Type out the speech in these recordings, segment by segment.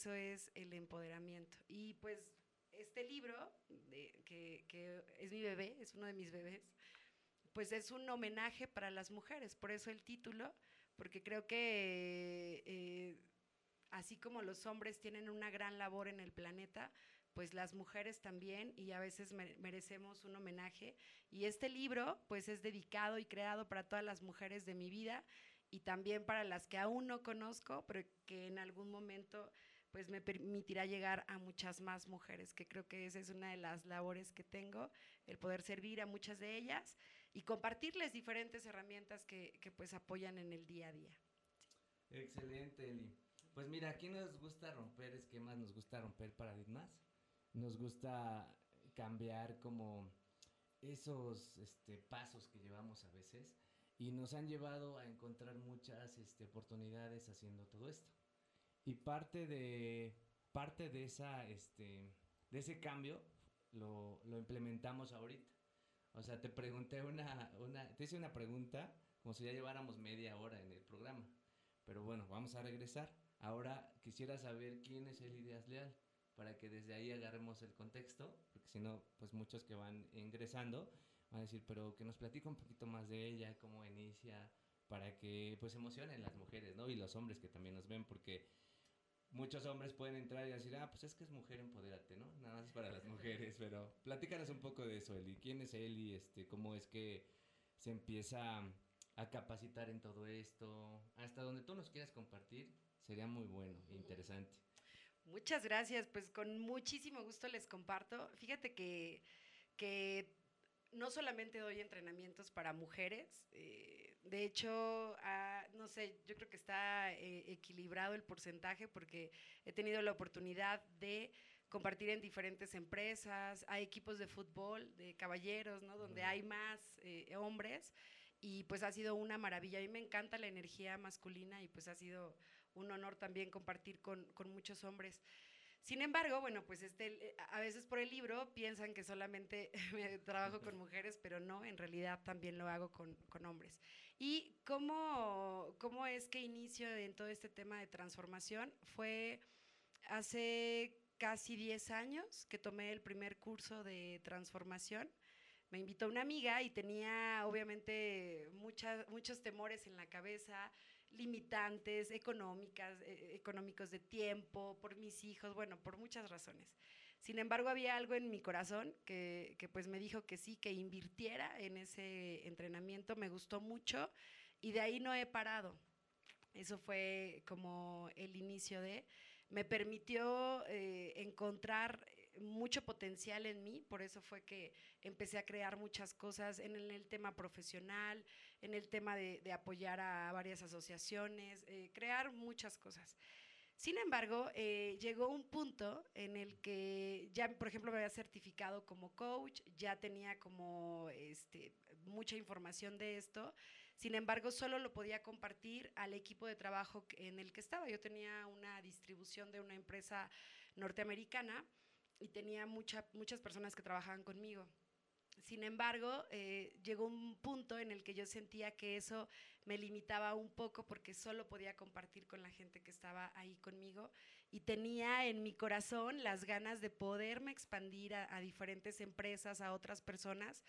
eso es el empoderamiento. Y pues este libro, que, es mi bebé, es uno de mis bebés, pues es un homenaje para las mujeres, por eso el título, porque creo que eh, así como los hombres tienen una gran labor en el planeta, pues las mujeres también y a veces merecemos un homenaje. Y este libro pues es dedicado y creado para todas las mujeres de mi vida y también para las que aún no conozco, pero que en algún momento pues me permitirá llegar a muchas más mujeres, que creo que esa es una de las labores que tengo, el poder servir a muchas de ellas y compartirles diferentes herramientas que, que pues apoyan en el día a día. Excelente, Eli. Pues mira, aquí nos gusta romper esquemas, nos gusta romper paradigmas, nos gusta cambiar como esos este, pasos que llevamos a veces y nos han llevado a encontrar muchas este, oportunidades haciendo todo esto. Y parte de, parte de, esa, este, de ese cambio lo, lo implementamos ahorita. O sea, te pregunté una, una, te hice una pregunta como si ya lleváramos media hora en el programa. Pero bueno, vamos a regresar. Ahora quisiera saber quién es el Ideas Leal, para que desde ahí agarremos el contexto, porque si no, pues muchos que van ingresando van a decir, pero que nos platique un poquito más de ella, cómo inicia, para que pues emocionen las mujeres, ¿no? Y los hombres que también nos ven, porque muchos hombres pueden entrar y decir, ah, pues es que es mujer, empodérate, ¿no? Nada más es para las mujeres, pero platícanos un poco de eso, Eli. ¿Quién es Eli? Este, ¿Cómo es que se empieza a capacitar en todo esto? Hasta donde tú nos quieras compartir, sería muy bueno e interesante. Muchas gracias, pues con muchísimo gusto les comparto. Fíjate que, que no solamente doy entrenamientos para mujeres, eh, de hecho, ah, no sé, yo creo que está eh, equilibrado el porcentaje porque he tenido la oportunidad de compartir en diferentes empresas, hay equipos de fútbol, de caballeros, ¿no? Donde hay más eh, hombres y pues ha sido una maravilla. A mí me encanta la energía masculina y pues ha sido un honor también compartir con, con muchos hombres. Sin embargo, bueno, pues este, a veces por el libro piensan que solamente trabajo con mujeres, pero no, en realidad también lo hago con, con hombres. ¿Y cómo, cómo es que inicio en todo este tema de transformación? Fue hace casi 10 años que tomé el primer curso de transformación me invitó una amiga y tenía obviamente muchos temores en la cabeza, limitantes económicas, eh, económicos de tiempo, por mis hijos, bueno, por muchas razones. Sin embargo, había algo en mi corazón que, pues me dijo que sí, que invirtiera en ese entrenamiento, me gustó mucho y de ahí no he parado. Eso fue como el inicio de me permitió eh, encontrar mucho potencial en mí, por eso fue que empecé a crear muchas cosas en el, tema profesional, en el tema de, apoyar a varias asociaciones, eh, crear muchas cosas. Sin embargo, eh, llegó un punto en el que ya, por ejemplo, me había certificado como coach, ya tenía como este, mucha información de esto. Sin embargo, solo lo podía compartir al equipo de trabajo en el que estaba. Yo tenía una distribución de una empresa norteamericana y tenía muchas personas que trabajaban conmigo. Sin embargo, eh, llegó un punto en el que yo sentía que eso me limitaba un poco porque solo podía compartir con la gente que estaba ahí conmigo y tenía en mi corazón las ganas de poderme expandir a, diferentes empresas, a otras personas.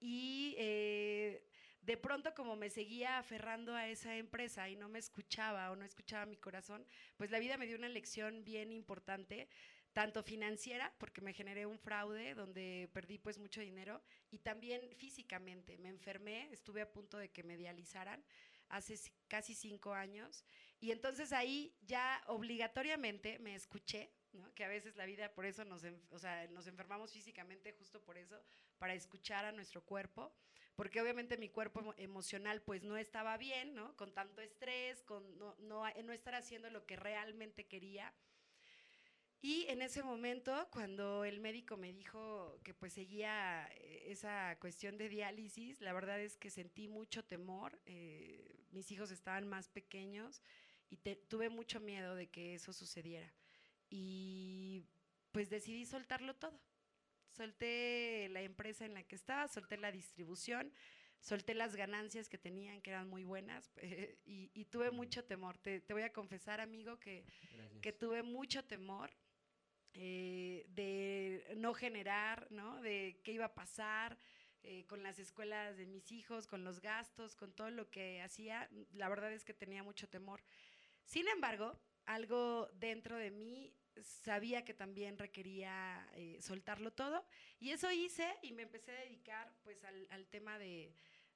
Y eh, de pronto como me seguía aferrando a esa empresa y no me escuchaba o no escuchaba mi corazón, pues la vida me dio una lección bien importante tanto financiera, porque me generé un fraude donde perdí pues mucho dinero, y también físicamente. Me enfermé, estuve a punto de que me dializaran hace casi cinco años, y entonces ahí ya obligatoriamente me escuché, que a veces la vida por eso nos, o sea, nos enfermamos físicamente justo por eso, para escuchar a nuestro cuerpo, porque obviamente mi cuerpo emocional pues no estaba bien, ¿no? con tanto estrés, con no, no, no estar haciendo lo que realmente quería. Y en ese momento, cuando el médico me dijo que pues seguía eh, esa cuestión de diálisis, la verdad es que sentí mucho temor. Eh, mis hijos estaban más pequeños y tuve mucho miedo de que eso sucediera. Y pues decidí soltarlo todo. Solté la empresa en la que estaba, solté la distribución, solté las ganancias que tenían, que eran muy buenas, y, tuve mucho temor. Te, voy a confesar, amigo, que, que tuve mucho temor eh, de no generar, ¿no? De qué iba a pasar eh, con las escuelas de mis hijos, con los gastos, con todo lo que hacía. La verdad es que tenía mucho temor. Sin embargo, algo dentro de mí sabía que también requería eh, soltarlo todo y eso hice y me empecé a dedicar pues al, tema de,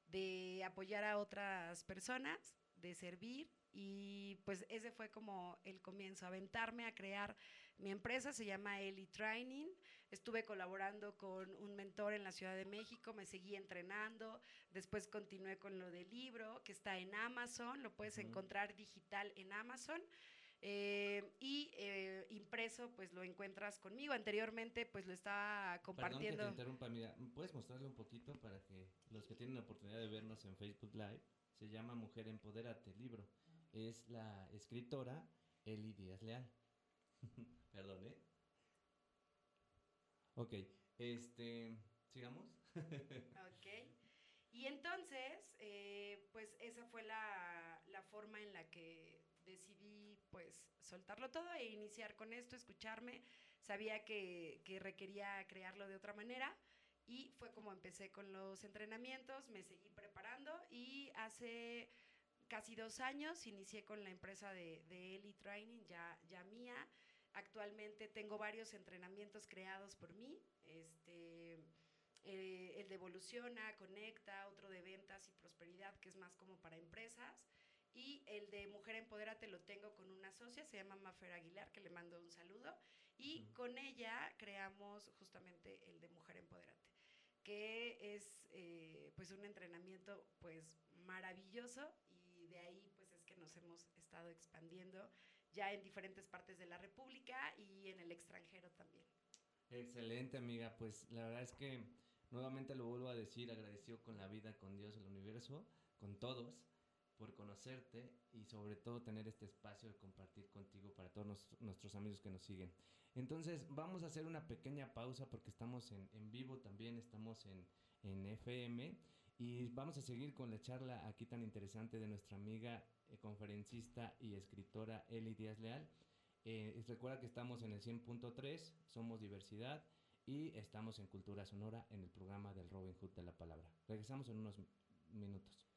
de apoyar a otras personas, de servir y pues ese fue como el comienzo, aventarme a crear mi empresa, se llama Eli Training. Estuve colaborando con un mentor en la Ciudad de México, me seguí entrenando, después continué con lo del libro que está en Amazon, lo puedes encontrar digital en Amazon. Eh, y eh, impreso, pues lo encuentras conmigo. Anteriormente, pues lo estaba compartiendo. Perdón que te interrumpa, mira, ¿puedes mostrarle un poquito para que los que tienen la oportunidad de vernos en Facebook Live? Se llama Mujer Empodérate, el libro. Es la escritora Eli Díaz Leal. Perdón, ¿eh? Ok, este, sigamos. ok. Y entonces, eh, pues esa fue la, la forma en la que decidí pues soltarlo todo e iniciar con esto, escucharme. Sabía que, que, requería crearlo de otra manera y fue como empecé con los entrenamientos, me seguí preparando y hace casi dos años inicié con la empresa de, de Eli Training, ya, ya mía. Actualmente tengo varios entrenamientos creados por mí. Este, eh, el de Evoluciona, Conecta, otro de ventas y prosperidad, que es más como para empresas. Y el de Mujer Empodérate lo tengo con una socia, se llama Mafer Aguilar, que le mando un saludo. Y con ella creamos justamente el de Mujer Empodérate, que es eh, pues un entrenamiento pues maravilloso y de ahí pues es que nos hemos estado expandiendo ya en diferentes partes de la República y en el extranjero también. Excelente amiga, pues la verdad es que nuevamente lo vuelvo a decir, agradecido con la vida, con Dios, el universo, con todos por conocerte y sobre todo tener este espacio de compartir contigo para todos nuestros amigos que nos siguen. Entonces vamos a hacer una pequeña pausa porque estamos en, en vivo también, estamos en, en, FM y vamos a seguir con la charla aquí tan interesante de nuestra amiga eh, conferencista y escritora Eli Díaz Leal. Eh, recuerda que estamos en el 100.3, somos diversidad y estamos en Cultura Sonora en el programa del Robin Hood de la Palabra. Regresamos en unos minutos.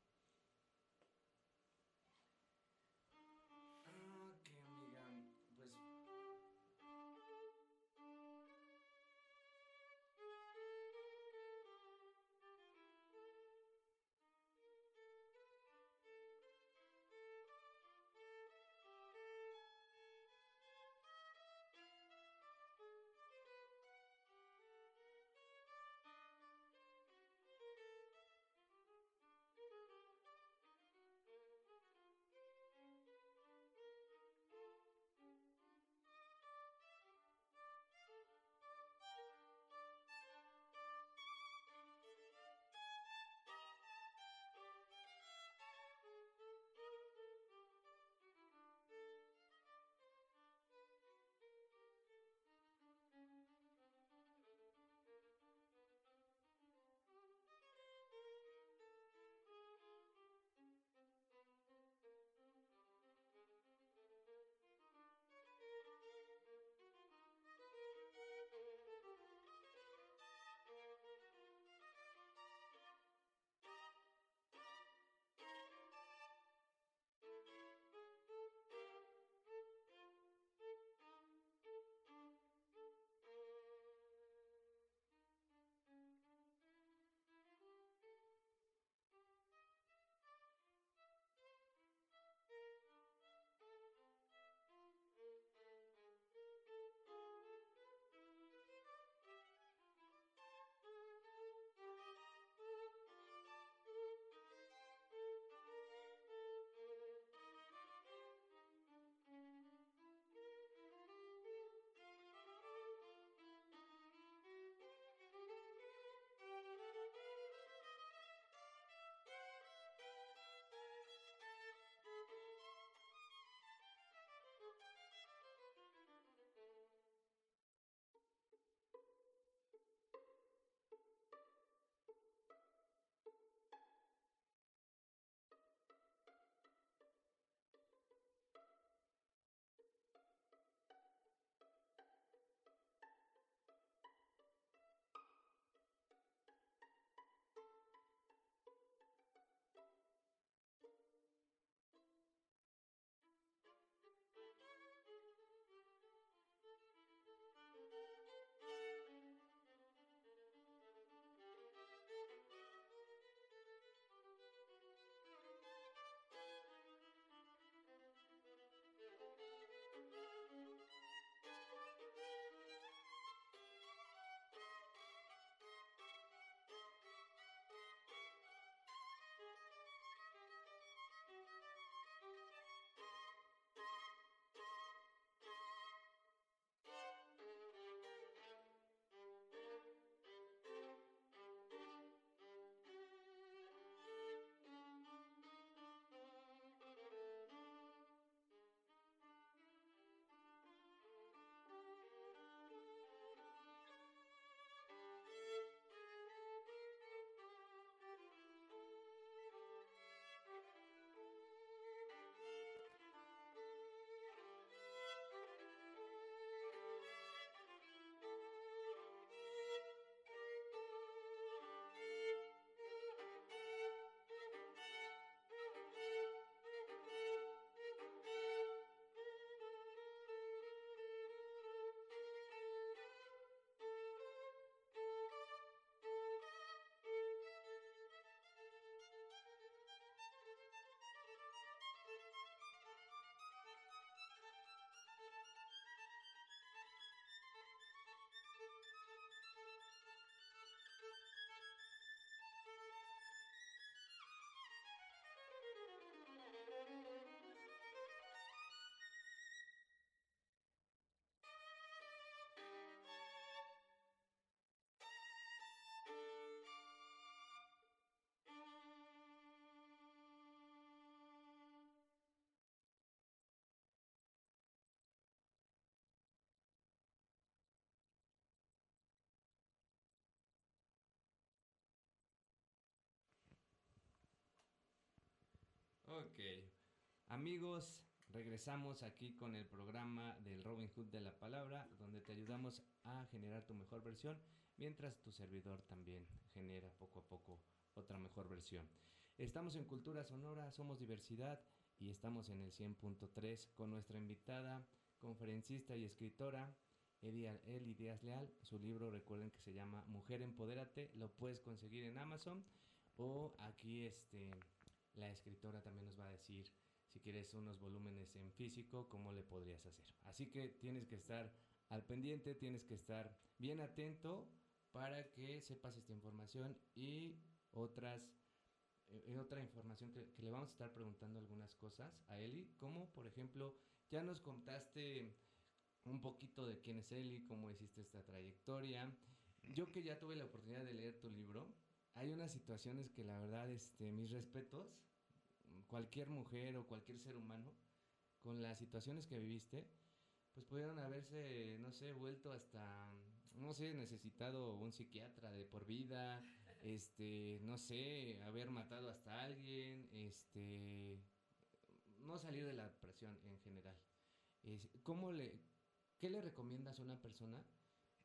Ok. Amigos, regresamos aquí con el programa del Robin Hood de la palabra, donde te ayudamos a generar tu mejor versión, mientras tu servidor también genera poco a poco otra mejor versión. Estamos en Cultura Sonora, somos diversidad y estamos en el 100.3 con nuestra invitada, conferencista y escritora, Eli Díaz Leal. Su libro, recuerden que se llama Mujer Empodérate, lo puedes conseguir en Amazon o aquí este, la escritora también nos va a decir si quieres unos volúmenes en físico, cómo le podrías hacer. Así que tienes que estar al pendiente, tienes que estar bien atento para que sepas esta información y otras eh, otra información que, le vamos a estar preguntando algunas cosas a Eli, como por ejemplo, ya nos contaste un poquito de quién es Eli, cómo hiciste esta trayectoria. Yo que ya tuve la oportunidad de leer tu libro, hay unas situaciones que la verdad, este, mis respetos, cualquier mujer o cualquier ser humano, con las situaciones que viviste, pues pudieron haberse, no sé, vuelto hasta, no sé, necesitado un psiquiatra de por vida, este, no sé, haber matado hasta alguien, este, no salir de la depresión en general. ¿cómo le, ¿Qué le recomiendas a una persona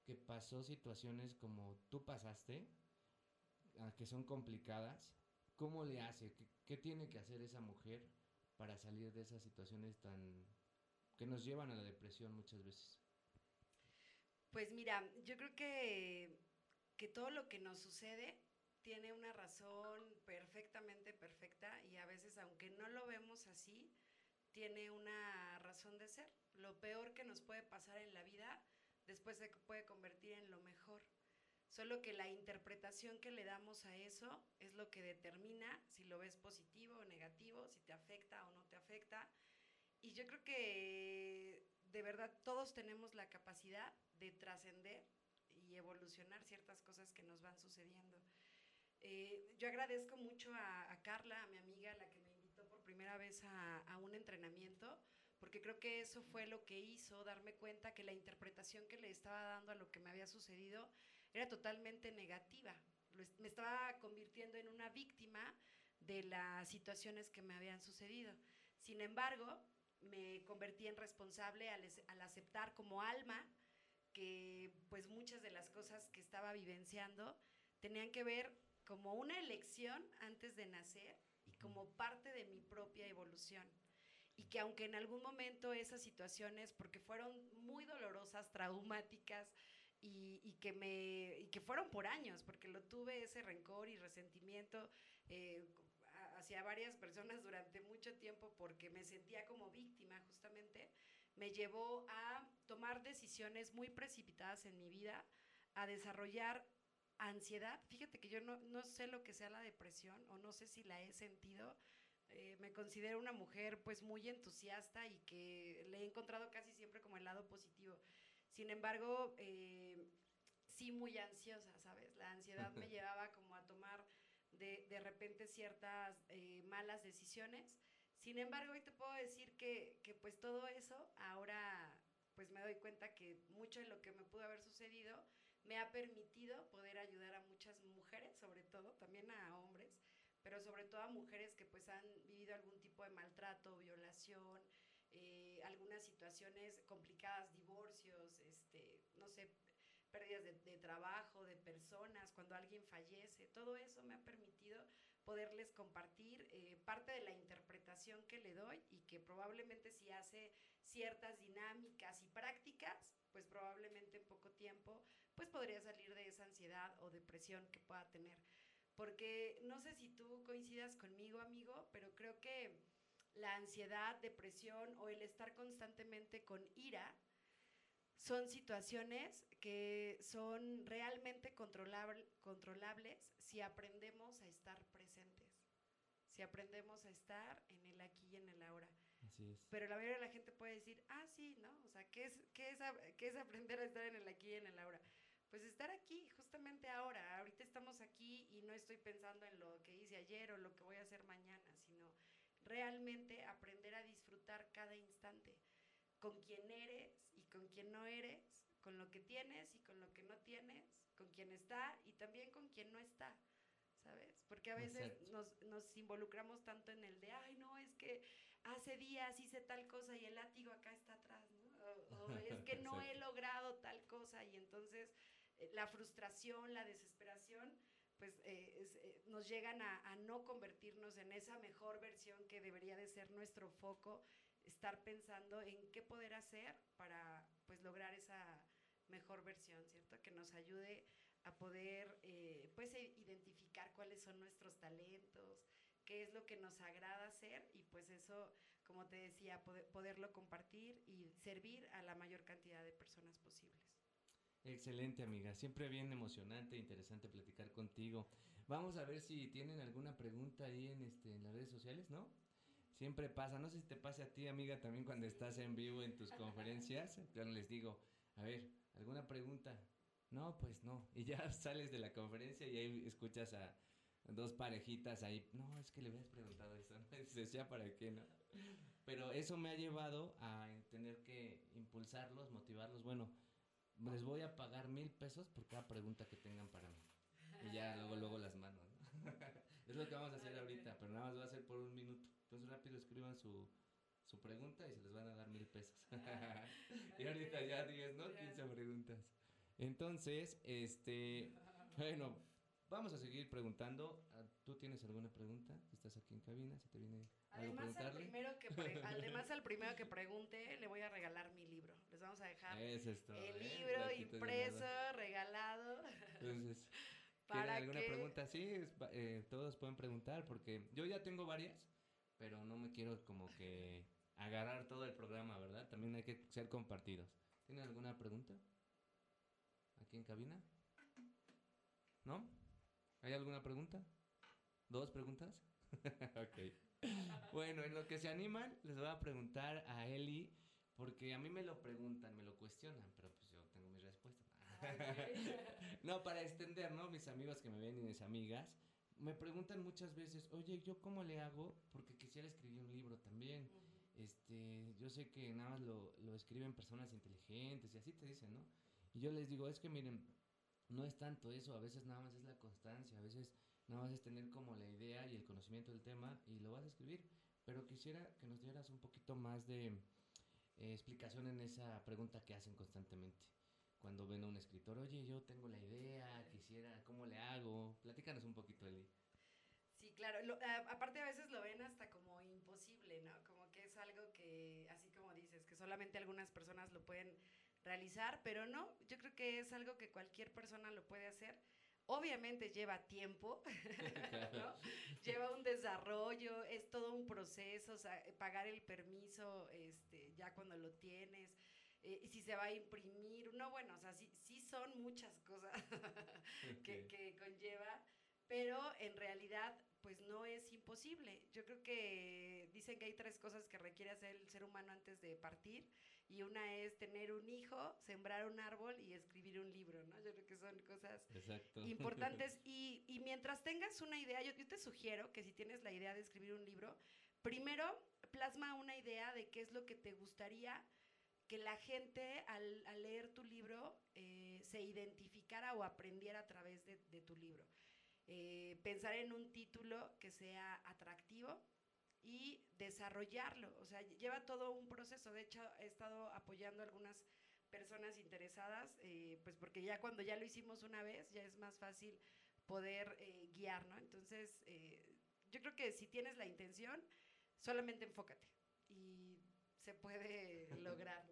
que pasó situaciones como tú pasaste, que son complicadas? ¿Cómo le hace? ¿Qué, tiene que hacer esa mujer para salir de esas situaciones tan que nos llevan a la depresión muchas veces? Pues mira, yo creo que, que todo lo que nos sucede tiene una razón perfectamente perfecta y a veces, aunque no lo vemos así, tiene una razón de ser. Lo peor que nos puede pasar en la vida después se puede convertir en lo mejor. Solo que la interpretación que le damos a eso es lo que determina si lo ves positivo o negativo, si te afecta o no te afecta. Y yo creo que de verdad todos tenemos la capacidad de trascender y evolucionar ciertas cosas que nos van sucediendo. Eh, yo agradezco mucho a, Carla, a mi amiga, la que me invitó por primera vez a, a, un entrenamiento, porque creo que eso fue lo que hizo darme cuenta que la interpretación que le estaba dando a lo que me había sucedido era totalmente negativa. Me estaba convirtiendo en una víctima de las situaciones que me habían sucedido. Sin embargo, me convertí en responsable al, al aceptar como alma que pues muchas de las cosas que estaba vivenciando tenían que ver como una elección antes de nacer y como parte de mi propia evolución. Y que aunque en algún momento esas situaciones, porque fueron muy dolorosas, traumáticas, y, que me, y que fueron por años, porque lo tuve ese rencor y resentimiento eh, hacia varias personas durante mucho tiempo porque me sentía como víctima justamente, me llevó a tomar decisiones muy precipitadas en mi vida, a desarrollar ansiedad. Fíjate que yo no, no, sé lo que sea la depresión o no sé si la he sentido. Eh, me considero una mujer pues muy entusiasta y que le he encontrado casi siempre como el lado positivo. Sin embargo, eh, sí muy ansiosa, ¿sabes? La ansiedad me llevaba como a tomar de, de repente ciertas eh, malas decisiones. Sin embargo, hoy te puedo decir que, que pues todo eso ahora pues me doy cuenta que mucho de lo que me pudo haber sucedido me ha permitido poder ayudar a muchas mujeres, sobre todo, también a hombres, pero sobre todo a mujeres que pues han vivido algún tipo de maltrato, violación, eh, algunas situaciones complicadas, divorcios, este, no sé, pérdidas de, trabajo, de personas, cuando alguien fallece, todo eso me ha permitido poderles compartir eh, parte de la interpretación que le doy y que probablemente si hace ciertas dinámicas y prácticas, pues probablemente en poco tiempo, pues podría salir de esa ansiedad o depresión que pueda tener. Porque no sé si tú coincidas conmigo, amigo, pero creo que la ansiedad, depresión o el estar constantemente con ira son situaciones que son realmente controlables si aprendemos a estar presentes, si aprendemos a estar en el aquí y en el ahora. Pero la mayoría de la gente puede decir, ah, sí, ¿no? O sea, ¿qué es, qué es, qué es aprender a estar en el aquí y en el ahora? Pues estar aquí, justamente ahora. Ahorita estamos aquí y no estoy pensando en lo que hice ayer o lo que voy a hacer mañana, sino realmente aprender a disfrutar cada instante con quien eres y con quien no eres, con lo que tienes y con lo que no tienes, con quien está y también con quien no está. ¿sabes? Porque a veces nos, nos, involucramos tanto en el de, ay, no, es que hace días hice tal cosa y el látigo acá está atrás, ¿no? O, es que no he logrado tal cosa y entonces eh, la frustración, la desesperación, pues eh, eh, nos llegan a, no convertirnos en esa mejor versión que debería de ser nuestro foco, estar pensando en qué poder hacer para pues lograr esa mejor versión, ¿cierto? Que nos ayude a poder eh, pues identificar cuáles son nuestros talentos, qué es lo que nos agrada hacer y pues eso, como te decía, poderlo compartir y servir a la mayor cantidad de personas posibles. Excelente amiga, siempre bien emocionante e interesante platicar contigo. Vamos a ver si tienen alguna pregunta ahí en, este, en las redes sociales, ¿no? Siempre pasa, no sé si te pase a ti amiga también cuando estás en vivo en tus conferencias, yo les digo, a ver, ¿alguna pregunta? No, pues no. Y ya sales de la conferencia y ahí escuchas a dos parejitas ahí. No, es que le hubieras preguntado eso. ¿no? Ya para qué, ¿no? Pero eso me ha llevado a tener que impulsarlos, motivarlos. Bueno, les voy a pagar mil pesos por cada pregunta que tengan para mí. Y ya luego, luego las mando, ¿no? es lo que vamos a hacer ahorita, pero nada más va a ser por un minuto. Entonces rápido escriban su, su pregunta y se les van a dar mil pesos. y ahorita ya 10, ¿no? 15 preguntas. Entonces, este, bueno, vamos a seguir preguntando. Ah, ¿Tú tienes alguna pregunta? Estás aquí en cabina, si te viene además al primero que además al primero que pregunte le voy a regalar mi libro. Les vamos a dejar el ¿eh? libro impreso, regalado. Entonces, ¿tienen alguna pregunta? Sí, eh, todos pueden preguntar porque yo ya tengo varias, pero no me quiero como que agarrar todo el programa, ¿verdad? También hay que ser compartidos. ¿Tienen alguna pregunta? aquí en cabina? ¿No? ¿Hay alguna pregunta? ¿Dos preguntas? ok. Bueno, en lo que se animan, les voy a preguntar a Eli, porque a mí me lo preguntan, me lo cuestionan, pero pues yo tengo mi respuesta. no, para extender, ¿no? Mis amigos que me ven y mis amigas, me preguntan muchas veces, oye, ¿yo cómo le hago? Porque quisiera escribir un libro también. Este, yo sé que nada más lo, lo escriben personas inteligentes y así te dicen, ¿no? Y yo les digo, es que miren, no es tanto eso, a veces nada más es la constancia, a veces nada más es tener como la idea y el conocimiento del tema y lo vas a escribir. Pero quisiera que nos dieras un poquito más de eh, explicación en esa pregunta que hacen constantemente. Cuando ven a un escritor, oye, yo tengo la idea, quisiera, ¿cómo le hago? Platícanos un poquito, Eli. Sí, claro. aparte a veces lo ven hasta como imposible, ¿no? Como que es algo que, así como dices, que solamente algunas personas lo pueden realizar, pero no, yo creo que es algo que cualquier persona lo puede hacer. Obviamente lleva tiempo, lleva un desarrollo, es todo un proceso, o sea, pagar el permiso este, ya cuando lo tienes, eh, y si se va a imprimir, no, bueno, o sea, sí, sí son muchas cosas que, que conlleva, pero en realidad pues no es imposible. Yo creo que dicen que hay tres cosas que requiere hacer el ser humano antes de partir y una es tener un hijo, sembrar un árbol y escribir un libro, ¿no? Yo creo que son cosas importantes. Y, y, mientras tengas una idea, yo, yo, te sugiero que si tienes la idea de escribir un libro, primero plasma una idea de qué es lo que te gustaría que la gente al, al leer tu libro eh, se identificara o aprendiera a través de, de tu libro. Eh, pensar en un título que sea atractivo, y desarrollarlo. O sea, lleva todo un proceso. De hecho, he estado apoyando a algunas personas interesadas, eh, pues porque ya cuando ya lo hicimos una vez, ya es más fácil poder eh, guiar, ¿no? Entonces, eh, yo creo que si tienes la intención, solamente enfócate y se puede lograr.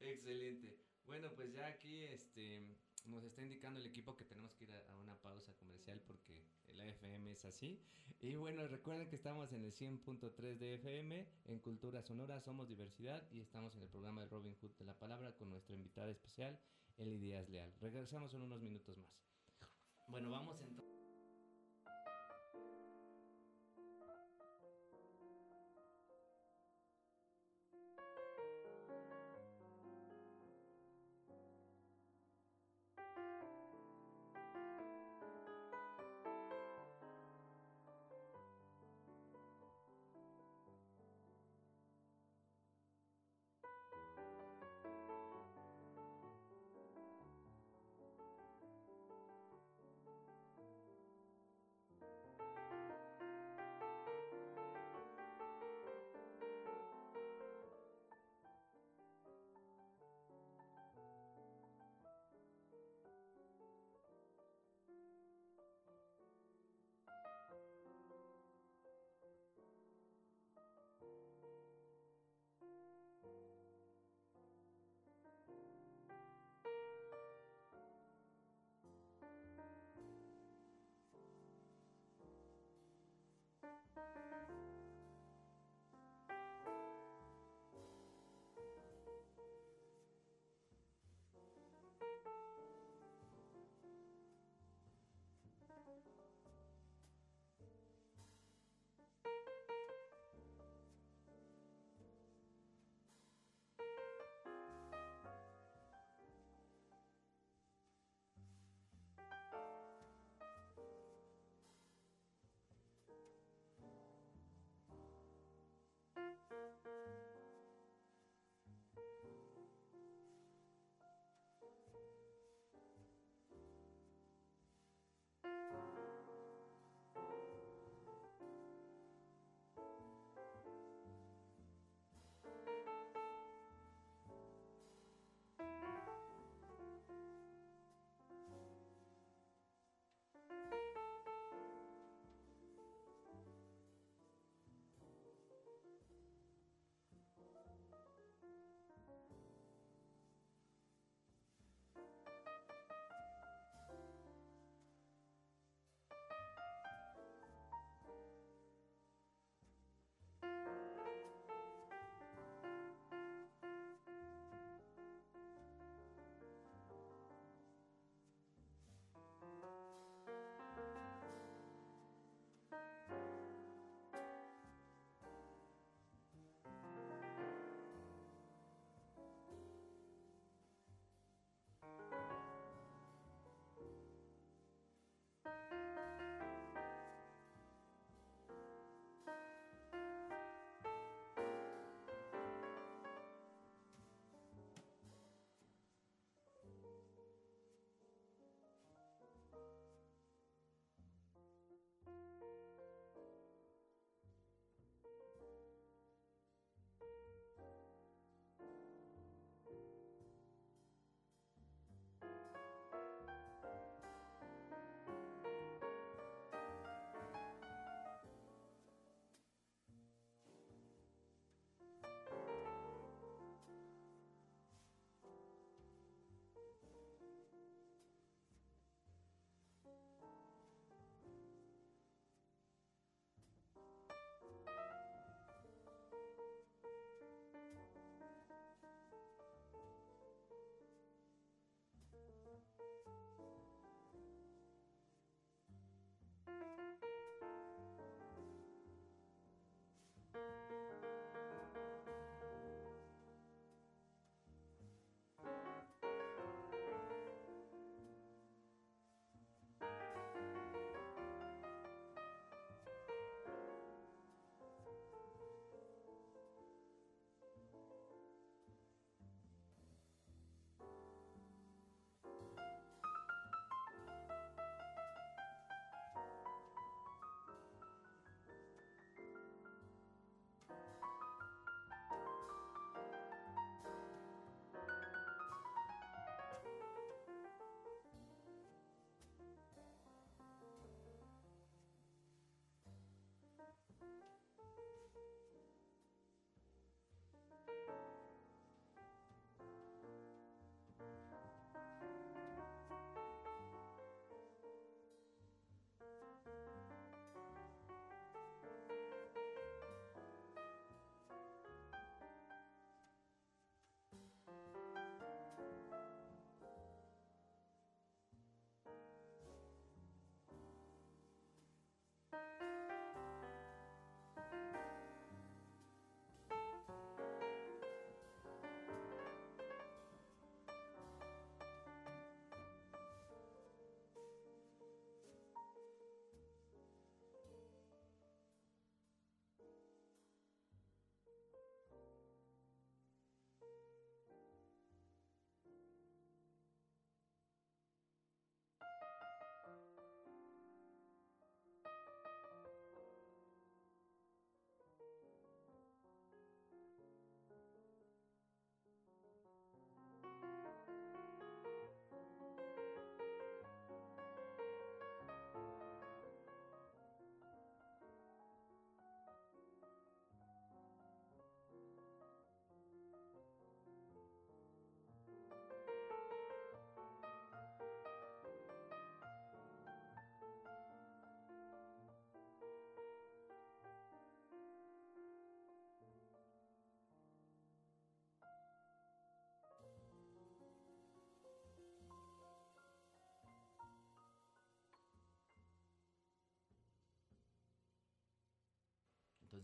Excelente. Bueno, pues ya aquí este nos está indicando el equipo que tenemos que ir a, una pausa comercial porque el FM es así. Y bueno, recuerden que estamos en el 100.3 de FM, en Cultura Sonora, somos diversidad y estamos en el programa de Robin Hood de la Palabra con nuestra invitada especial, Eli Díaz Leal. Regresamos en unos minutos más. Bueno, vamos entonces.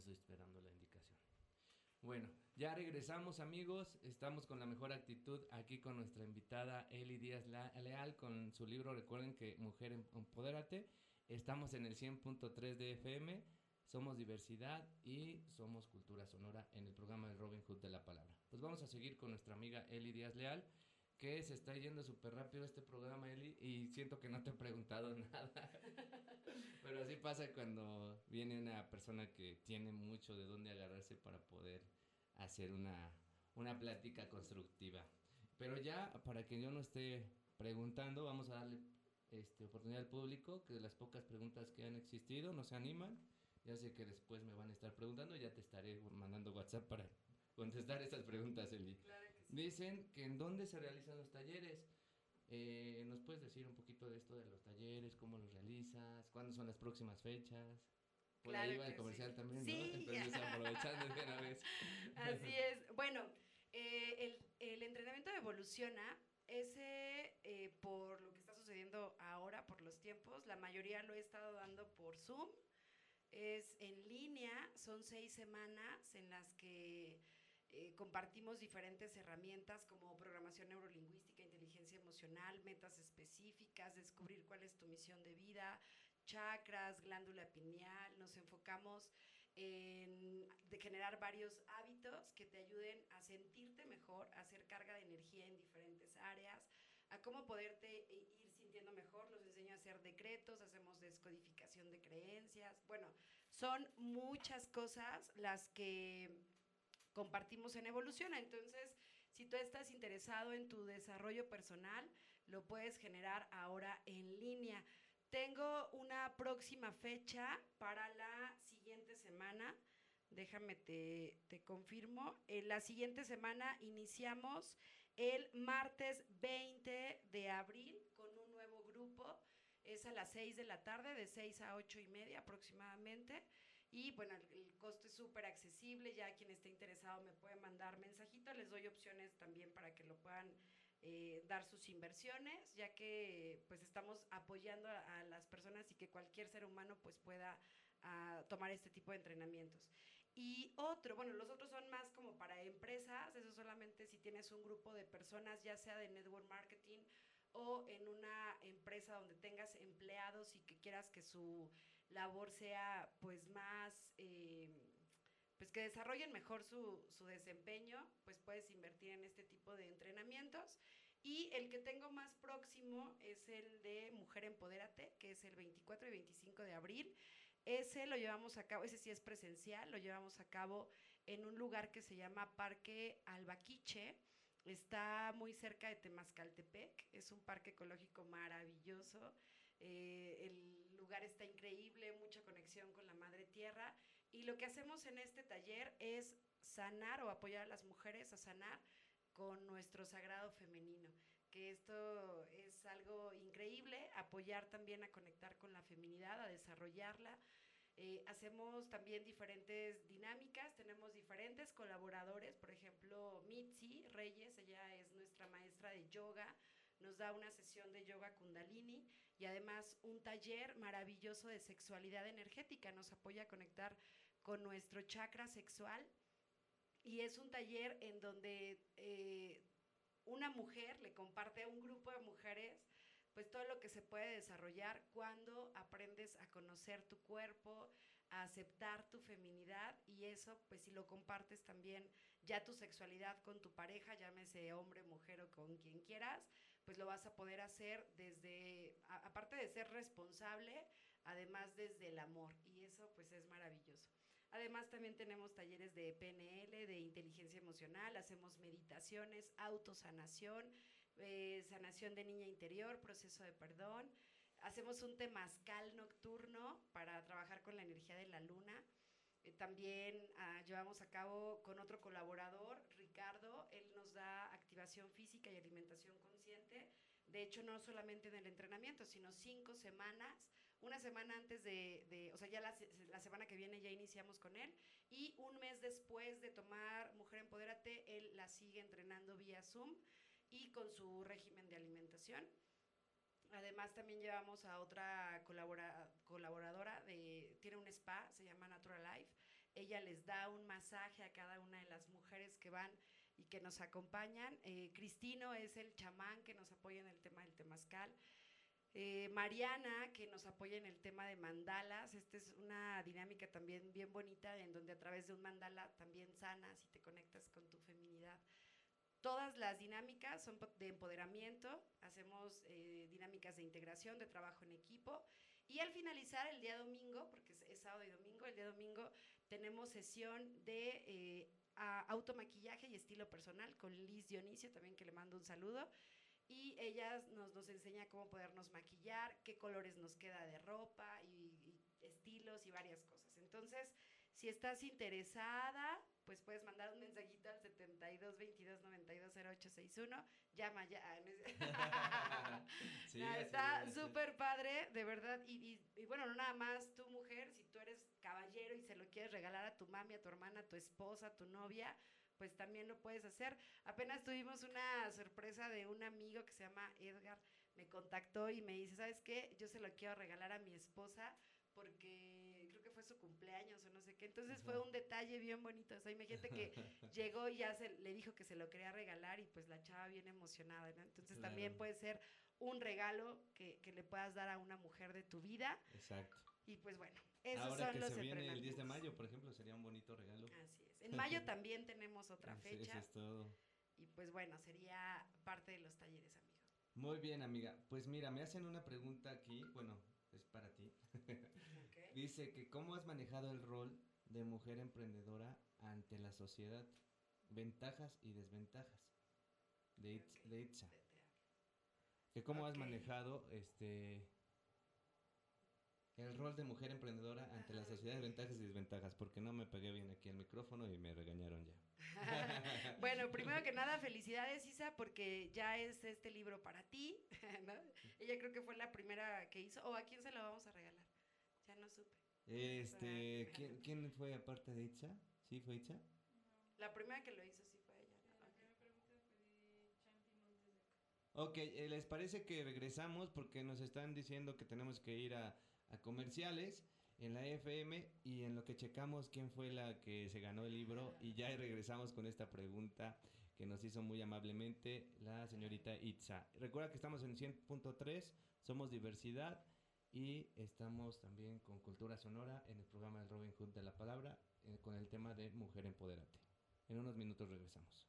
Estoy esperando la indicación. Bueno, ya regresamos amigos, estamos con la mejor actitud aquí con nuestra invitada Eli Díaz Leal con su libro, recuerden que Mujer em-, Empodérate, estamos en el 100.3 de FM, somos diversidad y somos cultura sonora en el programa de Robin Hood de la Palabra. Pues vamos a seguir con nuestra amiga Eli Díaz Leal, que se está yendo súper rápido este programa, Eli, y siento que no te he preguntado nada. Pero así pasa cuando viene una persona que tiene mucho de dónde agarrarse para poder hacer una, una plática constructiva. Pero ya, para que yo no esté preguntando, vamos a darle este, oportunidad al público, que de las pocas preguntas que han existido, no se animan. Ya sé que después me van a estar preguntando, ya te estaré mandando WhatsApp para contestar estas preguntas, Eli. Dicen que en dónde se realizan los talleres. Eh, ¿Nos puedes decir un poquito de esto de los talleres? ¿Cómo los realizas? ¿Cuándo son las próximas fechas? Por ahí va el comercial también, ¿no? Entonces aprovechando de una vez. Así es. Bueno, eh, el, el, entrenamiento Evoluciona, ese, eh, por lo que está sucediendo ahora, por los tiempos, la mayoría lo he estado dando por Zoom. Es en línea, son seis semanas en las que eh, compartimos diferentes herramientas como programación neurolingüística, emocional, metas específicas, descubrir cuál es tu misión de vida, chakras, glándula pineal. Nos enfocamos en generar varios hábitos que te ayuden a sentirte mejor, a hacer carga de energía en diferentes áreas, a cómo poderte ir sintiendo mejor. Los enseño a hacer decretos, hacemos descodificación de creencias. Bueno, son muchas cosas las que compartimos en Evoluciona. Entonces, si tú estás interesado en tu desarrollo personal, lo puedes generar ahora en línea. Tengo una próxima fecha para la siguiente semana. Déjame te, te confirmo. En la siguiente semana iniciamos el martes 20 de abril con un nuevo grupo. Es a las 6 de la tarde, de 6 a 8 y media aproximadamente. Y bueno, el, costo es súper accesible, ya quien esté interesado me puede mandar mensajito, les doy opciones también para que lo puedan eh, dar sus inversiones, ya que pues estamos apoyando a, las personas y que cualquier ser humano pues pueda ah, tomar este tipo de entrenamientos. Y otro, bueno, los otros son más como para empresas, eso solamente si tienes un grupo de personas, ya sea de network marketing o en una empresa donde tengas empleados y que quieras que su labor sea pues más, eh, pues que desarrollen mejor su, su, desempeño, pues puedes invertir en este tipo de entrenamientos. Y el que tengo más próximo es el de Mujer Empodérate, que es el 24 y 25 de abril. Ese lo llevamos a cabo, ese sí es presencial, lo llevamos a cabo en un lugar que se llama Parque Albaquiche. Está muy cerca de Temascaltepec, es un parque ecológico maravilloso. Eh, el lugar está increíble, mucha conexión con la madre tierra. Y lo que hacemos en este taller es sanar o apoyar a las mujeres a sanar con nuestro sagrado femenino, que esto es algo increíble, apoyar también a conectar con la feminidad, a desarrollarla. Eh, hacemos también diferentes dinámicas, tenemos diferentes colaboradores, por ejemplo, Mitzi Reyes, ella es nuestra maestra de yoga, nos da una sesión de yoga kundalini y además un taller maravilloso de sexualidad energética. Nos apoya a conectar con nuestro chakra sexual y es un taller en donde eh, una mujer le comparte a un grupo de mujeres pues todo lo que se puede desarrollar cuando aprendes a conocer tu cuerpo, a aceptar tu feminidad y eso pues si lo compartes también ya tu sexualidad con tu pareja, llámese hombre, mujer o con quien quieras, pues lo vas a poder hacer desde, aparte de ser responsable, además desde el amor. Y eso pues es maravilloso. Además también tenemos talleres de PNL, de inteligencia emocional, hacemos meditaciones, autosanación, eh, sanación de niña interior, proceso de perdón. Hacemos un temazcal nocturno para trabajar con la energía de la luna. Eh, también ah, llevamos a cabo con otro colaborador, Ricardo, él nos da activación física y alimentación consciente. De hecho, no solamente en el entrenamiento, sino cinco semanas. Una semana antes de, o sea, ya la, la, semana que viene ya iniciamos con él. Y un mes después de tomar Mujer Empodérate, él la sigue entrenando vía Zoom y con su régimen de alimentación. Además, también llevamos a otra colaboradora, de, tiene un spa, se llama Natural Life. Ella les da un masaje a cada una de las mujeres que van y que nos acompañan. Eh, Cristino es el chamán que nos apoya en el tema del temazcal. Eh, Mariana, que nos apoya en el tema de mandalas. Esta es una dinámica también bien bonita, en donde a través de un mandala también sanas y te conectas con tu feminidad. Todas las dinámicas son de empoderamiento, hacemos eh, dinámicas de integración, de trabajo en equipo. Y al finalizar el día domingo, porque es, sábado y domingo, el día domingo tenemos sesión de eh, automaquillaje y estilo personal con Liz Dionisio, también que le mando un saludo y ella nos, nos enseña cómo podernos maquillar, qué colores nos queda de ropa y, estilos y varias cosas. Entonces, si estás interesada, pues puedes mandar un mensajito al 72 22 92 0861. Llama ya. sí, está súper padre, de verdad. Y, y, bueno, no nada más tu mujer, si tú eres caballero y se lo quieres regalar a tu mami, a tu hermana, a tu esposa, a tu novia, pues también lo puedes hacer. Apenas tuvimos una sorpresa de un amigo que se llama Edgar, me contactó y me dice, ¿sabes qué? Yo se lo quiero regalar a mi esposa porque su cumpleaños o no sé qué. Entonces fue un detalle bien bonito. O sea, imagínate que llegó y ya se, le dijo que se lo quería regalar y pues la chava bien emocionada, Entonces también puede ser un regalo que, que, le puedas dar a una mujer de tu vida. Exacto. Y pues bueno, esos Ahora son que los se viene el 10 de mayo, por ejemplo, sería un bonito regalo. Así es. En mayo también tenemos otra fecha. Eso es todo. Y pues bueno, sería parte de los talleres, amigo. Muy bien, amiga. Pues mira, me hacen una pregunta aquí, bueno, es para ti. Dice que cómo has manejado el rol de mujer emprendedora ante la sociedad, ventajas y desventajas de, de Itza. Que cómo has manejado este el rol de mujer emprendedora ante la sociedad de ventajas y desventajas, porque no me pegué bien aquí el micrófono y me regañaron ya. bueno, primero que nada, felicidades Isa, porque ya es este libro para ti, Ella creo que fue la primera que hizo, o a quién se lo vamos a regalar, no supe. Este, ¿quién, ¿quién, fue aparte de Itza? ¿Sí fue Itza? La primera que lo hizo sí fue ella. Ok, eh, ¿les parece que regresamos? Porque nos están diciendo que tenemos que ir a a comerciales en la FM y en lo que checamos quién fue la que se ganó el libro y ya regresamos con esta pregunta que nos hizo muy amablemente la señorita Itza. Recuerda que estamos en 100.3, somos diversidad y estamos también con Cultura Sonora en el programa del Robin Hood de la Palabra eh, con el tema de Mujer Empoderate. En unos minutos regresamos.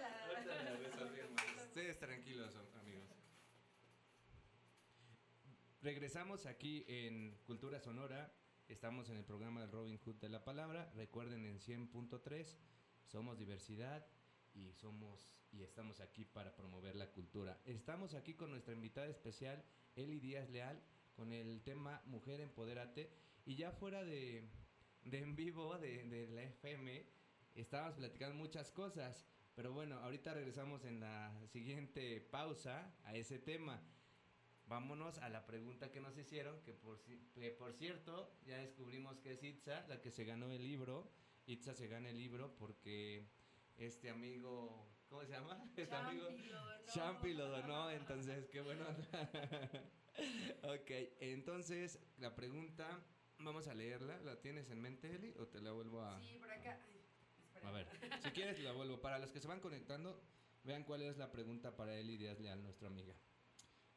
la. Ustedes tranquilos, amigos. Regresamos aquí en Cultura Sonora. Estamos en el programa del Robin Hood de la Palabra. Recuerden en 100.3, somos diversidad y somos y estamos aquí para promover la cultura. Estamos aquí con nuestra invitada especial, Eli Díaz Leal, con el tema Mujer Empoderate. Y ya fuera de, de en vivo de, de la FM, estábamos platicando muchas cosas. Pero bueno, ahorita regresamos en la siguiente pausa a ese tema. Vámonos a la pregunta que nos hicieron, que por, que por cierto, ya descubrimos que es Itza la que se ganó el libro. Itza se gana el libro porque este amigo, ¿cómo se llama? Este amigo Champi lo donó, entonces qué bueno. ok, entonces la pregunta, vamos a leerla. ¿La tienes en mente, Eli? ¿O te la vuelvo a.? Sí, por acá. A ver, si quieres la vuelvo. Para los que se van conectando, vean cuál es la pregunta para Eli Díaz Leal, nuestra amiga.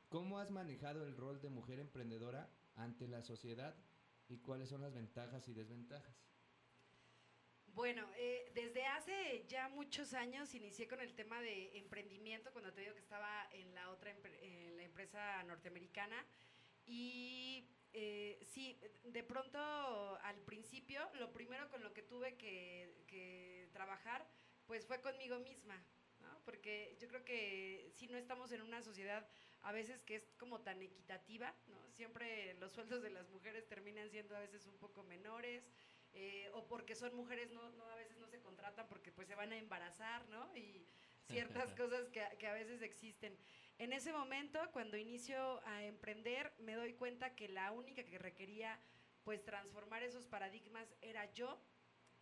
¿Cómo has manejado el rol de mujer emprendedora ante la sociedad y cuáles son las ventajas y desventajas? Bueno, eh, desde hace ya muchos años inicié con el tema de emprendimiento, cuando te digo que estaba en la otra en la empresa norteamericana. Y eh, sí, de pronto al principio, lo primero con lo que tuve que, que trabajar, pues fue conmigo misma, ¿no? Porque yo creo que si no estamos en una sociedad a veces que es como tan equitativa, ¿no? Siempre los sueldos de las mujeres terminan siendo a veces un poco menores, eh, o porque son mujeres no, no, a veces no se contratan porque pues se van a embarazar, ¿no? Y ciertas cosas que, que, a veces existen. En ese momento, cuando inicio a emprender, me doy cuenta que la única que requería pues transformar esos paradigmas era yo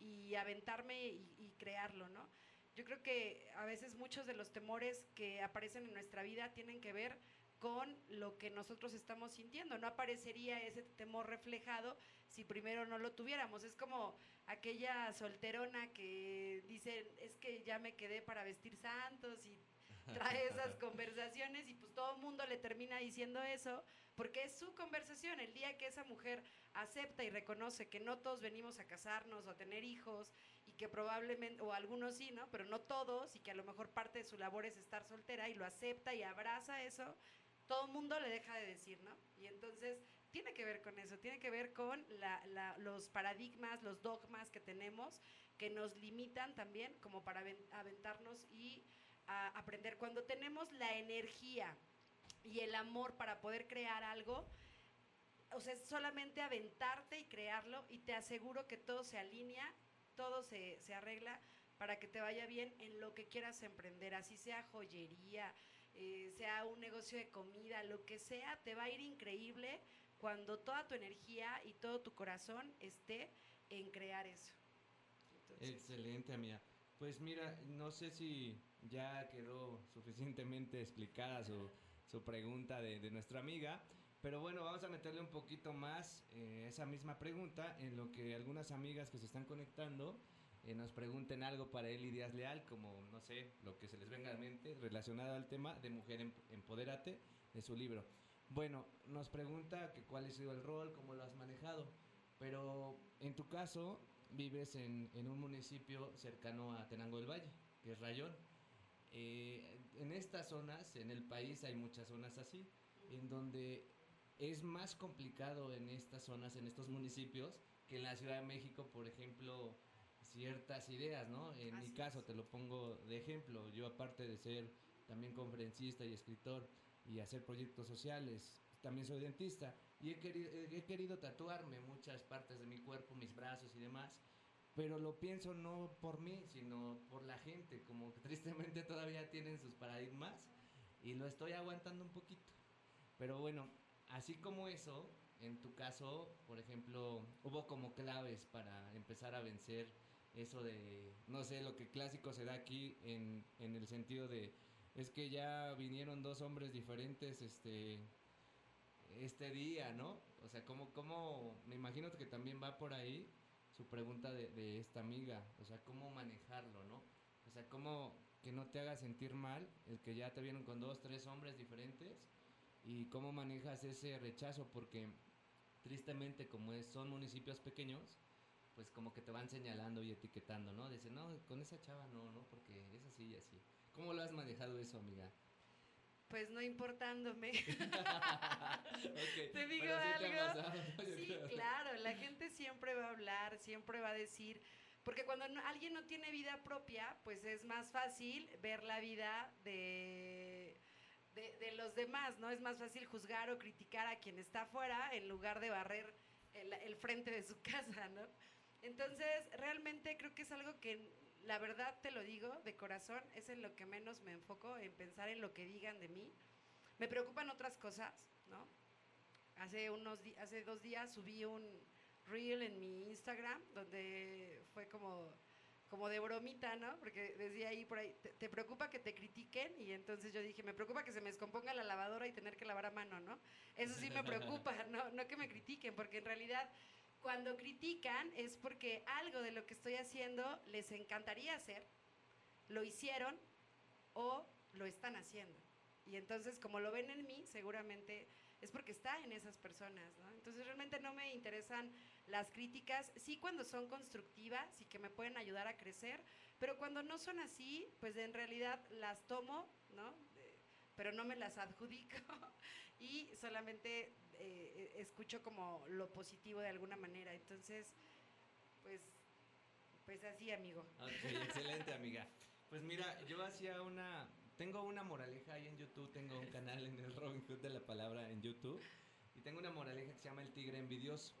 y aventarme y, y crearlo, ¿no? Yo creo que a veces muchos de los temores que aparecen en nuestra vida tienen que ver con lo que nosotros estamos sintiendo. No aparecería ese temor reflejado si primero no lo tuviéramos. Es como aquella solterona que dice, es que ya me quedé para vestir santos y trae esas conversaciones y pues todo el mundo le termina diciendo eso porque es su conversación. El día que esa mujer acepta y reconoce que no todos venimos a casarnos o a tener hijos y que probablemente, o algunos sí, ¿no? Pero no todos y que a lo mejor parte de su labor es estar soltera y lo acepta y abraza eso, todo el mundo le deja de decir, ¿no? Y entonces tiene que ver con eso, tiene que ver con la, la, los paradigmas, los dogmas que tenemos que nos limitan también como para aventarnos y a aprender. Cuando tenemos la energía y el amor para poder crear algo, o sea, es solamente aventarte y crearlo y te aseguro que todo se alinea, todo se, se arregla para que te vaya bien en lo que quieras emprender, así sea joyería, eh, sea un negocio de comida, lo que sea, te va a ir increíble cuando toda tu energía y todo tu corazón esté en crear eso. Excelente, amiga. Pues mira, no sé si ya quedó suficientemente explicada su, su pregunta de, de, nuestra amiga, pero bueno, vamos a meterle un poquito más eh, esa misma pregunta en lo que algunas amigas que se están conectando eh, nos pregunten algo para Eli Díaz Leal, como, no sé, lo que se les venga a la mente relacionado al tema de Mujer em-, Empodérate, de su libro. Bueno, nos pregunta que cuál ha sido el rol, cómo lo has manejado, pero en tu caso vives en, en un municipio cercano a Tenango del Valle, que es Rayón. Eh, en estas zonas, en el país hay muchas zonas así, en donde es más complicado en estas zonas, en estos municipios, que en la Ciudad de México, por ejemplo, ciertas ideas, ¿no? En Así mi caso, es. te lo pongo de ejemplo, yo aparte de ser también conferencista y escritor y hacer proyectos sociales, también soy dentista y he querido, he querido tatuarme muchas partes de mi cuerpo, mis brazos y demás, pero lo pienso no por mí, sino por la gente, como que tristemente todavía tienen sus paradigmas y lo estoy aguantando un poquito. Pero bueno, así como eso, en tu caso, por ejemplo, hubo como claves para empezar a vencer eso de, no sé, lo que clásico se da aquí en, en el sentido de, es que ya vinieron dos hombres diferentes este, este día, ¿no? O sea, ¿cómo, cómo, me imagino que también va por ahí su pregunta de, de esta amiga, o sea, ¿cómo manejarlo, ¿no? O sea, ¿cómo que no te haga sentir mal el que ya te vieron con dos, tres hombres diferentes? y cómo manejas ese rechazo porque tristemente como es, son municipios pequeños pues como que te van señalando y etiquetando, ¿no? Dicen, no, con esa chava no, ¿no? Porque es así y así. ¿Cómo lo has manejado eso, amiga? Pues no importándome. okay. lado. Sí, claro, la gente siempre va a hablar, siempre va a decir, porque cuando alguien no tiene vida propia, pues es más fácil ver la vida de, de, los demás, ¿no? Es más fácil juzgar o criticar a quien está afuera en lugar de barrer el, el frente de su casa, ¿no? Entonces, realmente creo que es algo que, la verdad te lo digo, de corazón, es en lo que menos me enfoco, en pensar en lo que digan de mí. Me preocupan otras cosas, ¿no? Hace, unos hace dos días subí un reel en mi Instagram donde fue como, como de bromita, ¿no? Porque decía ahí por ahí, te, preocupa que te critiquen? Y entonces yo dije, me preocupa que se me descomponga la lavadora y tener que lavar a mano, ¿no? Eso sí me preocupa, ¿no? No que me critiquen, porque en realidad cuando critican es porque algo de lo que estoy haciendo les encantaría hacer, lo hicieron o lo están haciendo. Y entonces, como lo ven en mí, seguramente es porque está en esas personas, ¿no? Entonces, realmente no me interesan las críticas, sí cuando son constructivas y que me pueden ayudar a crecer, pero cuando no son así, pues en realidad las tomo, ¿no? pero no me las adjudico y solamente eh, escucho como lo positivo de alguna manera. Entonces, pues, pues así, amigo. excelente, amiga. Pues mira, yo hacía una, tengo una moraleja ahí en YouTube, tengo un canal en el Robin Hood de la palabra en YouTube y tengo una moraleja que se llama El Tigre Envidioso,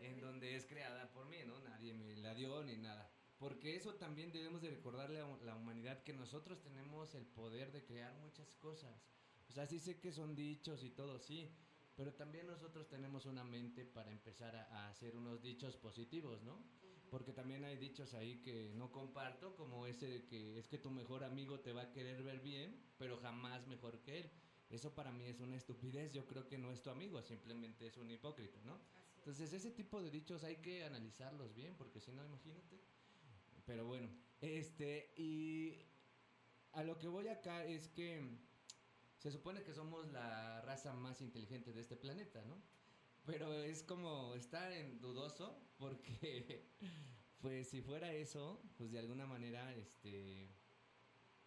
en donde es creada por mí, ¿no? Nadie me la dio ni nada. Porque eso también debemos de recordarle a la humanidad que nosotros tenemos el poder de crear muchas cosas. O sea, sí sé que son dichos y todo, sí, pero también nosotros tenemos una mente para empezar a, hacer unos dichos positivos, ¿no? Porque también hay dichos ahí que no comparto, como ese de que es que tu mejor amigo te va a querer ver bien, pero jamás mejor que él. Eso para mí es una estupidez, yo creo que no es tu amigo, simplemente es un hipócrita, ¿no? Entonces ese tipo de dichos hay que analizarlos bien, porque si no, imagínate. Pero bueno, este, y a lo que voy acá es que se supone que somos la raza más inteligente de este planeta, ¿no? Pero es como estar en dudoso porque, pues si fuera eso, pues de alguna manera, este,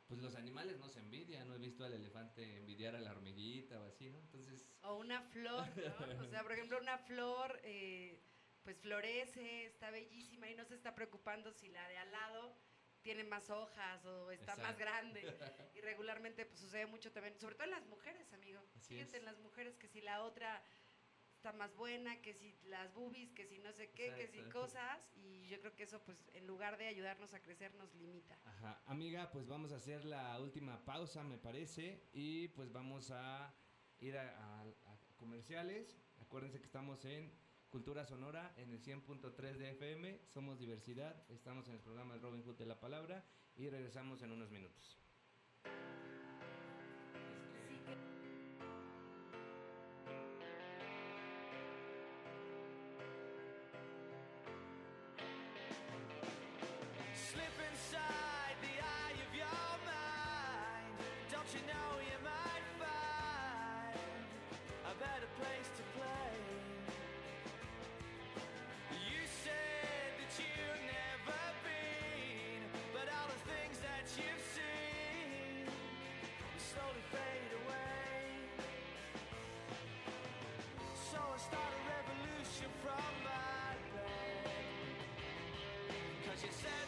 pues los animales no se envidian, no he visto al elefante envidiar a la hormiguita o así, ¿no? Entonces... O una flor, ¿no? O sea, por ejemplo, una flor, eh, pues florece, está bellísima y no se está preocupando si la de al lado tiene más hojas o está más grande. Y regularmente pues sucede mucho también, sobre todo en las mujeres, amigo. Fíjate en las mujeres que si la otra está más buena, que si las boobies, que si no sé qué, que si cosas. Y yo creo que eso pues en lugar de ayudarnos a crecer nos limita. Ajá. Amiga, pues vamos a hacer la última pausa, me parece. Y pues vamos a ir a comerciales. Acuérdense que estamos en Cultura Sonora en el 100.3 de FM. Somos diversidad. Estamos en el programa Robin Hood de la Palabra y regresamos en unos minutos. she said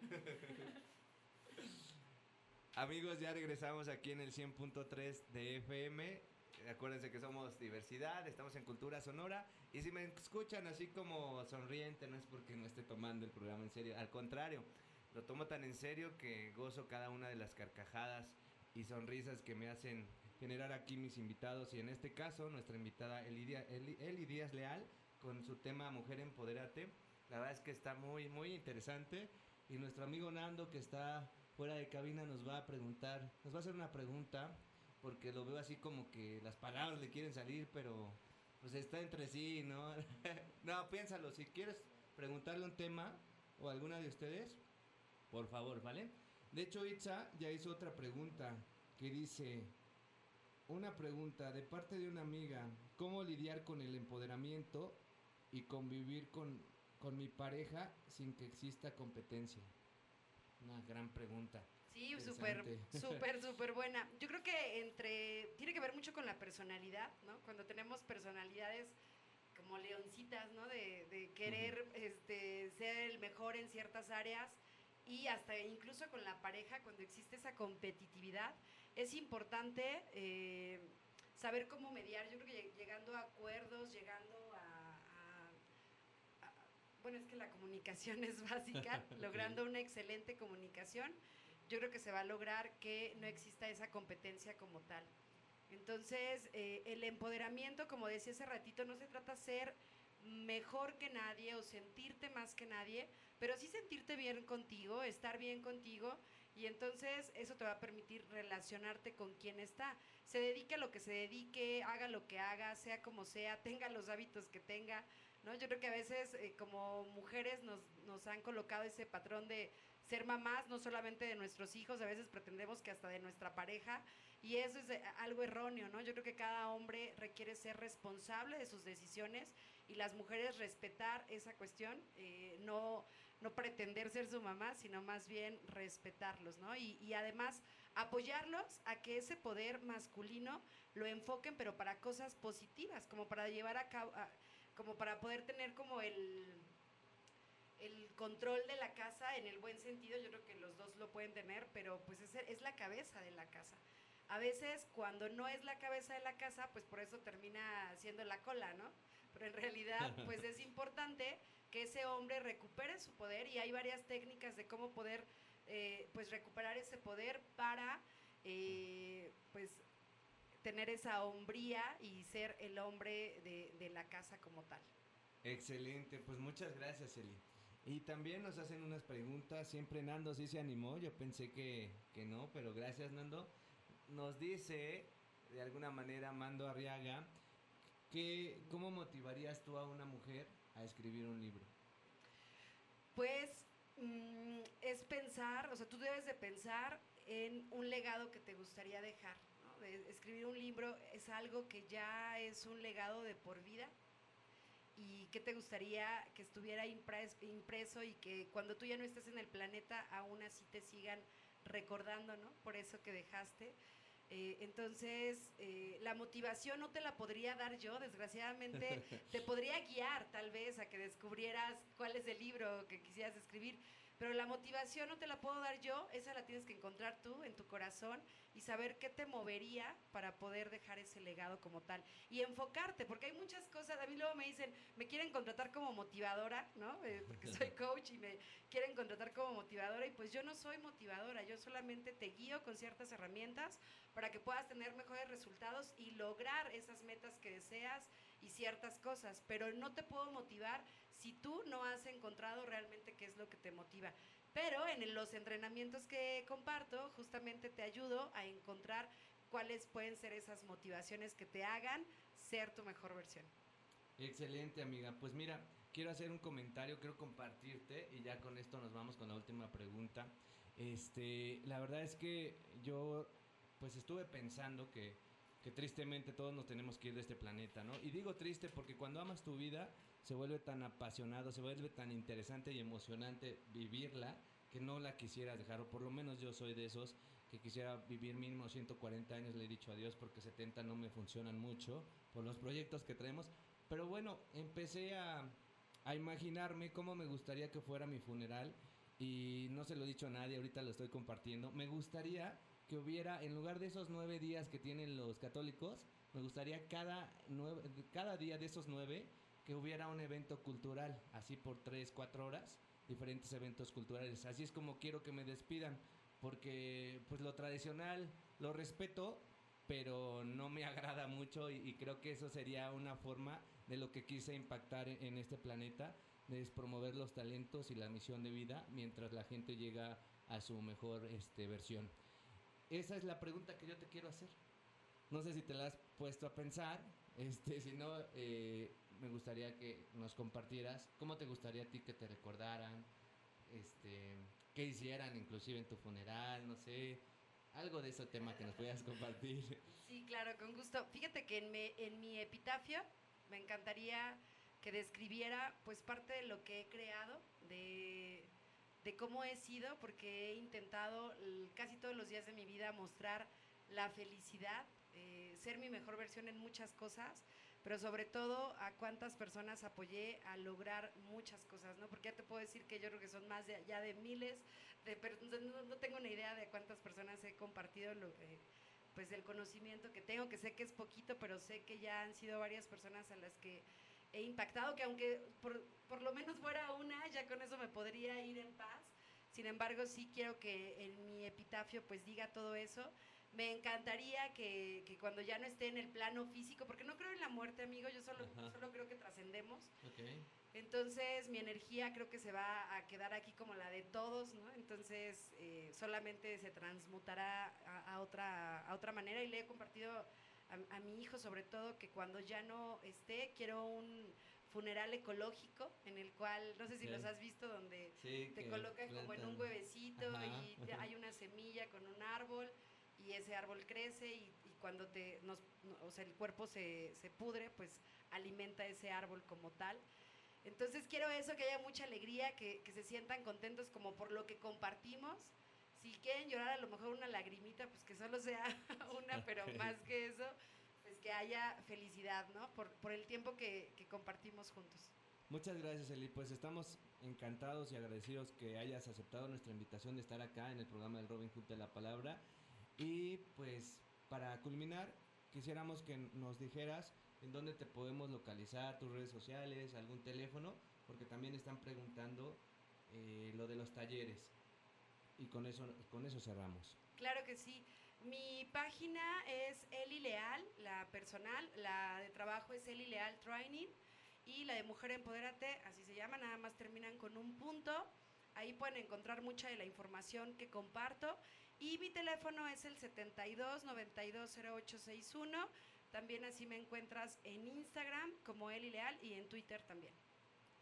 Amigos, ya regresamos aquí en el 100.3 de FM. Acuérdense que somos diversidad, estamos en cultura sonora. Y si me escuchan así como sonriente, no es porque no esté tomando el programa en serio. Al contrario, lo tomo tan en serio que gozo cada una de las carcajadas y sonrisas que me hacen generar aquí mis invitados. Y en este caso, nuestra invitada Elidia, Eli, Díaz Leal con su tema Mujer Empoderate. La verdad es que está muy, muy interesante. Y nuestro amigo Nando, que está fuera de cabina, nos va a preguntar, nos va a hacer una pregunta porque lo veo así como que las palabras le quieren salir, pero pues está entre sí, ¿no? no, piénsalo, si quieres preguntarle un tema o alguna de ustedes, por favor, ¿vale? De hecho, Itza ya hizo otra pregunta que dice, una pregunta de parte de una amiga, ¿cómo lidiar con el empoderamiento y convivir con, con mi pareja sin que exista competencia? Una gran pregunta. Sí, súper, súper, súper buena. Yo creo que entre, tiene que ver mucho con la personalidad, ¿no? Cuando tenemos personalidades como leoncitas, ¿no? De, querer este, ser el mejor en ciertas áreas y hasta incluso con la pareja, cuando existe esa competitividad, es importante eh, saber cómo mediar. Yo creo que llegando a acuerdos, llegando bueno, es que la comunicación es básica, logrando una excelente comunicación yo creo que se va a lograr que no exista esa competencia como tal. Entonces, eh, el empoderamiento, como decía hace ratito, no se trata de ser mejor que nadie o sentirte más que nadie, pero sí sentirte bien contigo, estar bien contigo y entonces eso te va a permitir relacionarte con quien está. Se dedique a lo que se dedique, haga lo que haga, sea como sea, tenga los hábitos que tenga. ¿No? Yo creo que a veces eh, como mujeres nos, nos han colocado ese patrón de ser mamás, no solamente de nuestros hijos, a veces pretendemos que hasta de nuestra pareja, y eso es algo erróneo, ¿no? Yo creo que cada hombre requiere ser responsable de sus decisiones y las mujeres respetar esa cuestión, eh, no, no pretender ser su mamá, sino más bien respetarlos, ¿no? Y, además apoyarlos a que ese poder masculino lo enfoquen, pero para cosas positivas, como para llevar a cabo, como para poder tener como el el control de la casa en el buen sentido, yo creo que los dos lo pueden tener, pero pues es, es la cabeza de la casa. A veces cuando no es la cabeza de la casa, pues por eso termina siendo la cola, ¿no? Pero en realidad, pues es importante que ese hombre recupere su poder y hay varias técnicas de cómo poder, eh, pues recuperar ese poder para, eh, pues tener esa hombría y ser el hombre de, de la casa como tal. Excelente, pues muchas gracias, Eli. Y también nos hacen unas preguntas, siempre Nando sí se animó, yo pensé que, no, pero gracias Nando. Nos dice, de alguna manera, Mando Arriaga, que, ¿cómo motivarías tú a una mujer a escribir un libro? Pues mm, es pensar, o sea, tú debes de pensar en un legado que te gustaría dejar. Escribir un libro es algo que ya es un legado de por vida y qué te gustaría que estuviera impreso y que cuando tú ya no estés en el planeta aún así te sigan recordando, ¿no? Por eso que dejaste. Eh, entonces, eh, la motivación no te la podría dar yo, desgraciadamente te podría guiar tal vez a que descubrieras cuál es el libro que quisieras escribir, pero la motivación no te la puedo dar yo, esa la tienes que encontrar tú en tu corazón y saber qué te movería para poder dejar ese legado como tal. Y enfocarte, porque hay muchas cosas, a mí luego me dicen, me quieren contratar como motivadora, ¿no? Eh, porque soy coach y me quieren contratar como motivadora y pues yo no soy motivadora, yo solamente te guío con ciertas herramientas para que puedas tener mejores resultados y lograr esas metas que deseas y ciertas cosas, pero no te puedo motivar si tú no has encontrado realmente qué es lo que te motiva. Pero en los entrenamientos que comparto, justamente te ayudo a encontrar cuáles pueden ser esas motivaciones que te hagan ser tu mejor versión. Excelente, amiga. Pues mira, quiero hacer un comentario, quiero compartirte y ya con esto nos vamos con la última pregunta. Este, la verdad es que yo pues estuve pensando que, tristemente todos nos tenemos que ir de este planeta, ¿no? Y digo triste porque cuando amas tu vida se vuelve tan apasionado, se vuelve tan interesante y emocionante vivirla que no la quisieras dejar, o por lo menos yo soy de esos que quisiera vivir mínimo 140 años, le he dicho a Dios, porque 70 no me funcionan mucho por los proyectos que traemos. Pero bueno, empecé a, a imaginarme cómo me gustaría que fuera mi funeral y no se lo he dicho a nadie, ahorita lo estoy compartiendo. Me gustaría que hubiera, en lugar de esos nueve días que tienen los católicos, me gustaría cada, nueve, cada día de esos nueve que hubiera un evento cultural, así por tres, cuatro horas, diferentes eventos culturales. Así es como quiero que me despidan, porque pues lo tradicional lo respeto, pero no me agrada mucho y, creo que eso sería una forma de lo que quise impactar en, en, este planeta, de promover los talentos y la misión de vida mientras la gente llega a su mejor este, versión. Esa es la pregunta que yo te quiero hacer. No sé si te la has puesto a pensar, este, si no, eh, me gustaría que nos compartieras cómo te gustaría a ti que te recordaran, este, qué hicieran inclusive en tu funeral, no sé, algo de ese tema que nos puedas compartir. Sí, claro, con gusto. Fíjate que en, en mi epitafio me encantaría que describiera pues parte de lo que he creado, de, de cómo he sido, porque he intentado casi todos los días de mi vida mostrar la felicidad, eh, ser mi mejor versión en muchas cosas, pero sobre todo a cuántas personas apoyé a lograr muchas cosas, ¿no? Porque ya te puedo decir que yo creo que son más de, ya de miles, de, no, no tengo ni idea de cuántas personas he compartido lo, eh, pues el conocimiento que tengo, que sé que es poquito, pero sé que ya han sido varias personas a las que he impactado, que aunque por, por lo menos fuera una, ya con eso me podría ir en paz. Sin embargo, sí quiero que en mi epitafio pues diga todo eso me encantaría que, que, cuando ya no esté en el plano físico, porque no creo en la muerte, amigo, yo solo, solo creo que trascendemos. Entonces mi energía creo que se va a quedar aquí como la de todos, ¿no? Entonces eh, solamente se transmutará a, otra, a otra manera y le he compartido a, mi hijo sobre todo que cuando ya no esté, quiero un funeral ecológico en el cual, no sé si los has visto, donde te colocas como en un huevecito y hay una semilla con un árbol y ese árbol crece y, cuando te, nos, o sea, el cuerpo se, se, pudre, pues alimenta ese árbol como tal. Entonces quiero eso, que haya mucha alegría, que, que, se sientan contentos como por lo que compartimos. Si quieren llorar a lo mejor una lagrimita, pues que solo sea una, pero más que eso, pues que haya felicidad, ¿no? Por, por el tiempo que, que compartimos juntos. Muchas gracias, Eli. Pues estamos encantados y agradecidos que hayas aceptado nuestra invitación de estar acá en el programa del Robin Hood de la Palabra. Y pues para culminar, quisiéramos que nos dijeras en dónde te podemos localizar, tus redes sociales, algún teléfono, porque también están preguntando eh, lo de los talleres. Y con eso, con eso cerramos. Claro que sí. Mi página es Eli Leal, la personal, la de trabajo es Eli Leal Training y la de Mujer Empodérate, así se llama, nada más terminan con un punto. Ahí pueden encontrar mucha de la información que comparto y mi teléfono es el 72 92 0861. También así me encuentras en Instagram como Eli Leal y en Twitter también.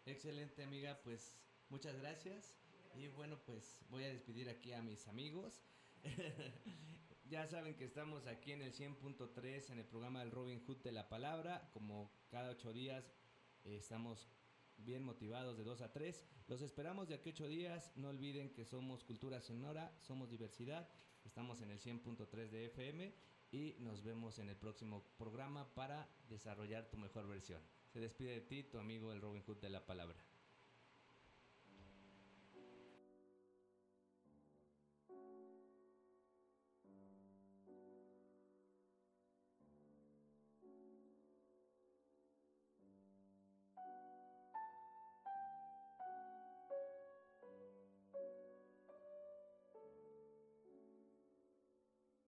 Excelente amiga, pues muchas gracias. Y bueno, pues voy a despedir aquí a mis amigos. ya saben que estamos aquí en el 100.3 en el programa del Robin Hood de la Palabra. Como cada ocho días eh, estamos bien motivados de 2 a 3. Los esperamos de aquí 8 días. No olviden que somos Cultura Sonora, somos diversidad. Estamos en el 100.3 de FM y nos vemos en el próximo programa para desarrollar tu mejor versión. Se despide de ti tu amigo el Robin Hood de la Palabra.